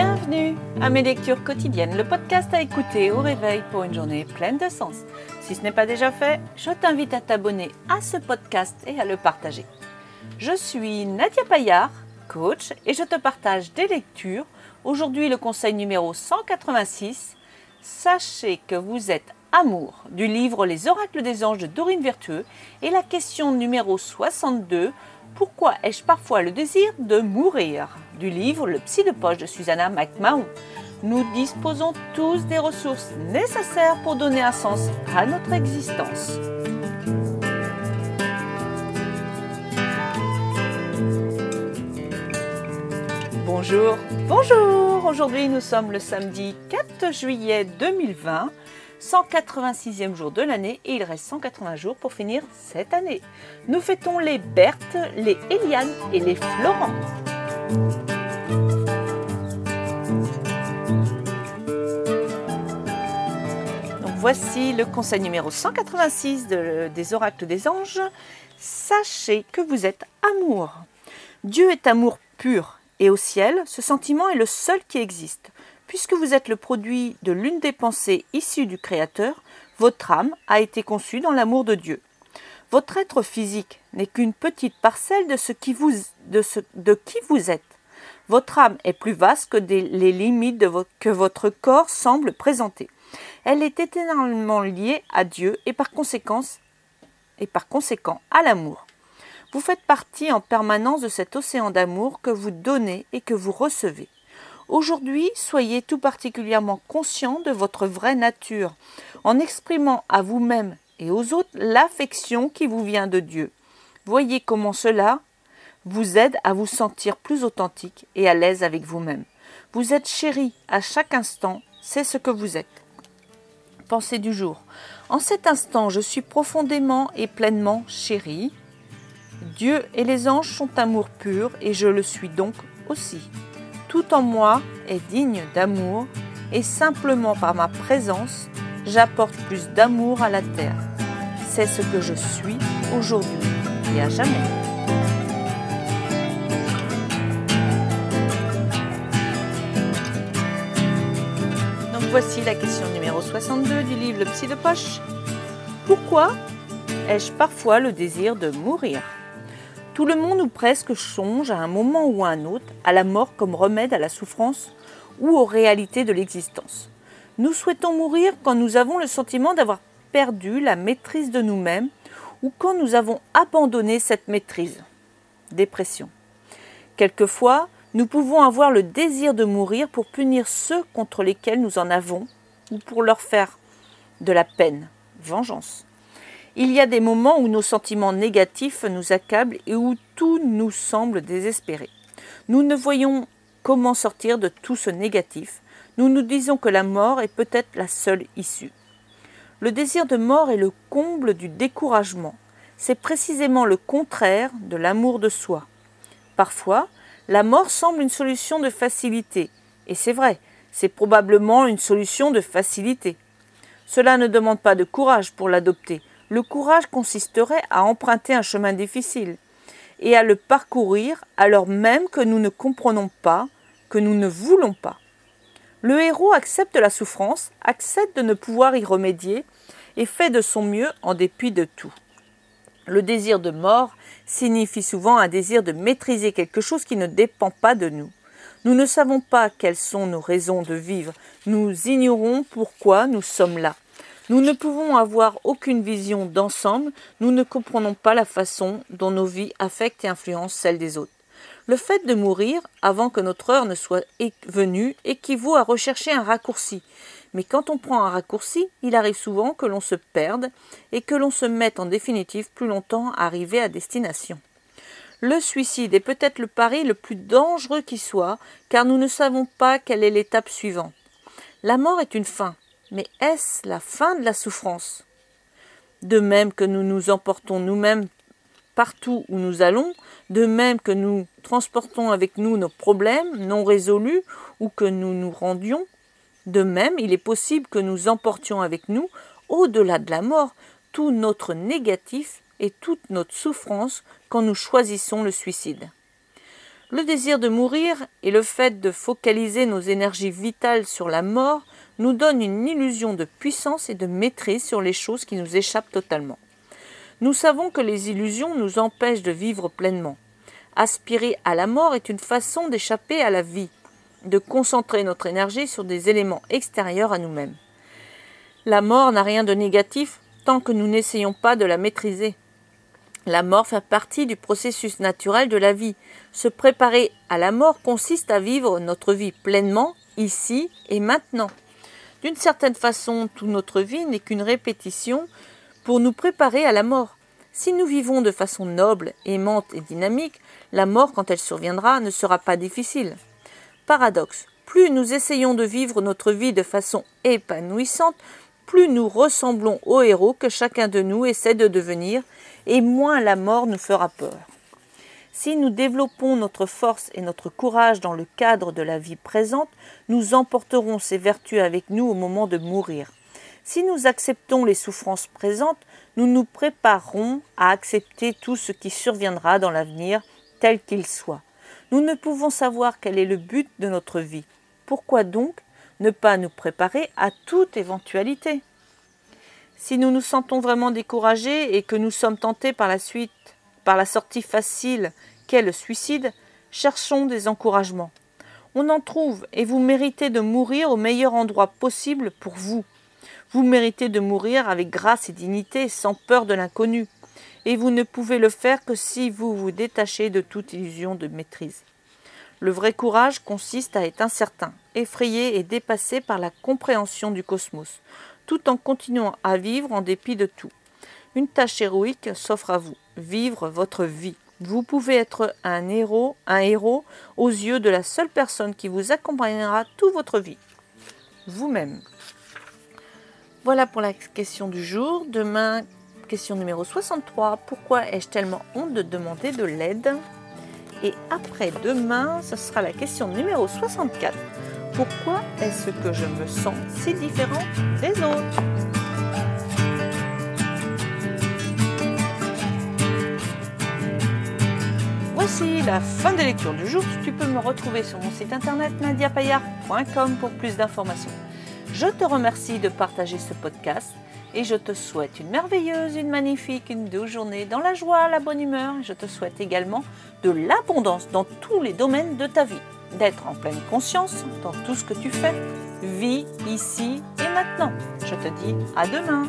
Bienvenue à mes lectures quotidiennes, le podcast à écouter au réveil pour une journée pleine de sens. Si ce n'est pas déjà fait, je t'invite à t'abonner à ce podcast et à le partager. Je suis Nadia Payard, coach, et je te partage des lectures. Aujourd'hui, le conseil numéro 186. Sachez que vous êtes amour du livre Les oracles des anges de Dorine Vertueux et la question numéro 62 pourquoi ai-je parfois le désir de mourir? Du livre Le psy de poche de Susanna McMahon. Nous disposons tous des ressources nécessaires pour donner un sens à notre existence. Bonjour, bonjour Aujourd'hui nous sommes le samedi 4 juillet 2020. 186e jour de l'année et il reste 180 jours pour finir cette année. Nous fêtons les Berthe, les Eliane et les Florent. Voici le conseil numéro 186 des oracles des anges. Sachez que vous êtes amour. Dieu est amour pur et au ciel, ce sentiment est le seul qui existe. Puisque vous êtes le produit de l'une des pensées issues du Créateur, votre âme a été conçue dans l'amour de Dieu. Votre être physique n'est qu'une petite parcelle de, ce qui vous, êtes. Votre âme est plus vaste que les limites que votre corps semble présenter. Elle est éternellement liée à Dieu et par conséquent à l'amour. Vous faites partie en permanence de cet océan d'amour que vous donnez et que vous recevez. Aujourd'hui, soyez tout particulièrement conscient de votre vraie nature, en exprimant à vous-même et aux autres l'affection qui vous vient de Dieu. Voyez comment cela vous aide à vous sentir plus authentique et à l'aise avec vous-même. Vous êtes chéri à chaque instant, c'est ce que vous êtes. Pensée du jour. En cet instant, je suis profondément et pleinement chéri. Dieu et les anges sont amour pur et je le suis donc aussi. Tout en moi est digne d'amour et simplement par ma présence, j'apporte plus d'amour à la terre. C'est ce que je suis aujourd'hui et à jamais. Donc voici la question numéro 62 du livre Le Psy de Poche. Pourquoi ai-je parfois le désir de mourir? Tout le monde ou presque songe à un moment ou à un autre à la mort comme remède à la souffrance ou aux réalités de l'existence. Nous souhaitons mourir quand nous avons le sentiment d'avoir perdu la maîtrise de nous-mêmes ou quand nous avons abandonné cette maîtrise. Dépression. Quelquefois, nous pouvons avoir le désir de mourir pour punir ceux contre lesquels nous en avons ou pour leur faire de la peine, vengeance. Il y a des moments où nos sentiments négatifs nous accablent et où tout nous semble désespéré. Nous ne voyons comment sortir de tout ce négatif. Nous nous disons que la mort est peut-être la seule issue. Le désir de mort est le comble du découragement. C'est précisément le contraire de l'amour de soi. Parfois, la mort semble une solution de facilité. Et c'est vrai, c'est probablement une solution de facilité. Cela ne demande pas de courage pour l'adopter, le courage consisterait à emprunter un chemin difficile et à le parcourir alors même que nous ne comprenons pas, que nous ne voulons pas. Le héros accepte la souffrance, accepte de ne pouvoir y remédier et fait de son mieux en dépit de tout. Le désir de mort signifie souvent un désir de maîtriser quelque chose qui ne dépend pas de nous. Nous ne savons pas quelles sont nos raisons de vivre, nous ignorons pourquoi nous sommes là. Nous ne pouvons avoir aucune vision d'ensemble, nous ne comprenons pas la façon dont nos vies affectent et influencent celles des autres. Le fait de mourir avant que notre heure ne soit venue équivaut à rechercher un raccourci. Mais quand on prend un raccourci, il arrive souvent que l'on se perde et que l'on se mette en définitive plus longtemps à arriver à destination. Le suicide est peut-être le pari le plus dangereux qui soit, car nous ne savons pas quelle est l'étape suivante. La mort est une fin, mais est-ce la fin de la souffrance? De même que nous nous emportons nous-mêmes partout où nous allons, de même que nous transportons avec nous nos problèmes non résolus ou que nous nous rendions, de même il est possible que nous emportions avec nous, au-delà de la mort, tout notre négatif et toute notre souffrance quand nous choisissons le suicide. Le désir de mourir et le fait de focaliser nos énergies vitales sur la mort nous donnent une illusion de puissance et de maîtrise sur les choses qui nous échappent totalement. Nous savons que les illusions nous empêchent de vivre pleinement. Aspirer à la mort est une façon d'échapper à la vie, de concentrer notre énergie sur des éléments extérieurs à nous-mêmes. La mort n'a rien de négatif tant que nous n'essayons pas de la maîtriser. La mort fait partie du processus naturel de la vie. Se préparer à la mort consiste à vivre notre vie pleinement, ici et maintenant. D'une certaine façon, toute notre vie n'est qu'une répétition pour nous préparer à la mort. Si nous vivons de façon noble, aimante et dynamique, la mort, quand elle surviendra, ne sera pas difficile. Paradoxe. Plus nous essayons de vivre notre vie de façon épanouissante, plus nous ressemblons aux héros que chacun de nous essaie de devenir, et moins la mort nous fera peur. Si nous développons notre force et notre courage dans le cadre de la vie présente, nous emporterons ces vertus avec nous au moment de mourir. Si nous acceptons les souffrances présentes, nous nous préparerons à accepter tout ce qui surviendra dans l'avenir, tel qu'il soit. Nous ne pouvons savoir quel est le but de notre vie. Pourquoi donc ne pas nous préparer à toute éventualité? Si nous nous sentons vraiment découragés et que nous sommes tentés par la suite par la sortie facile qu'est le suicide, cherchons des encouragements. On en trouve et vous méritez de mourir au meilleur endroit possible pour vous. Vous méritez de mourir avec grâce et dignité, sans peur de l'inconnu, et vous ne pouvez le faire que si vous vous détachez de toute illusion de maîtrise. Le vrai courage consiste à être incertain, effrayé et dépassé par la compréhension du cosmos, tout en continuant à vivre en dépit de tout. Une tâche héroïque s'offre à vous, vivre votre vie. Vous pouvez être un héros, un héros aux yeux de la seule personne qui vous accompagnera toute votre vie, vous-même. Voilà pour la question du jour. Demain, question numéro 63. Pourquoi ai-je tellement honte de demander de l'aide? Et après demain, ce sera la question numéro 64. Pourquoi est-ce que je me sens si différent des autres? La fin des lectures du jour. Tu peux me retrouver sur mon site internet nadiapayard.com pour plus d'informations. Je te remercie de partager ce podcast et je te souhaite une merveilleuse, une magnifique, une douce journée dans la joie, la bonne humeur. Je te souhaite également de l'abondance dans tous les domaines de ta vie, d'être en pleine conscience dans tout ce que tu fais. Vis ici et maintenant. Je te dis à demain.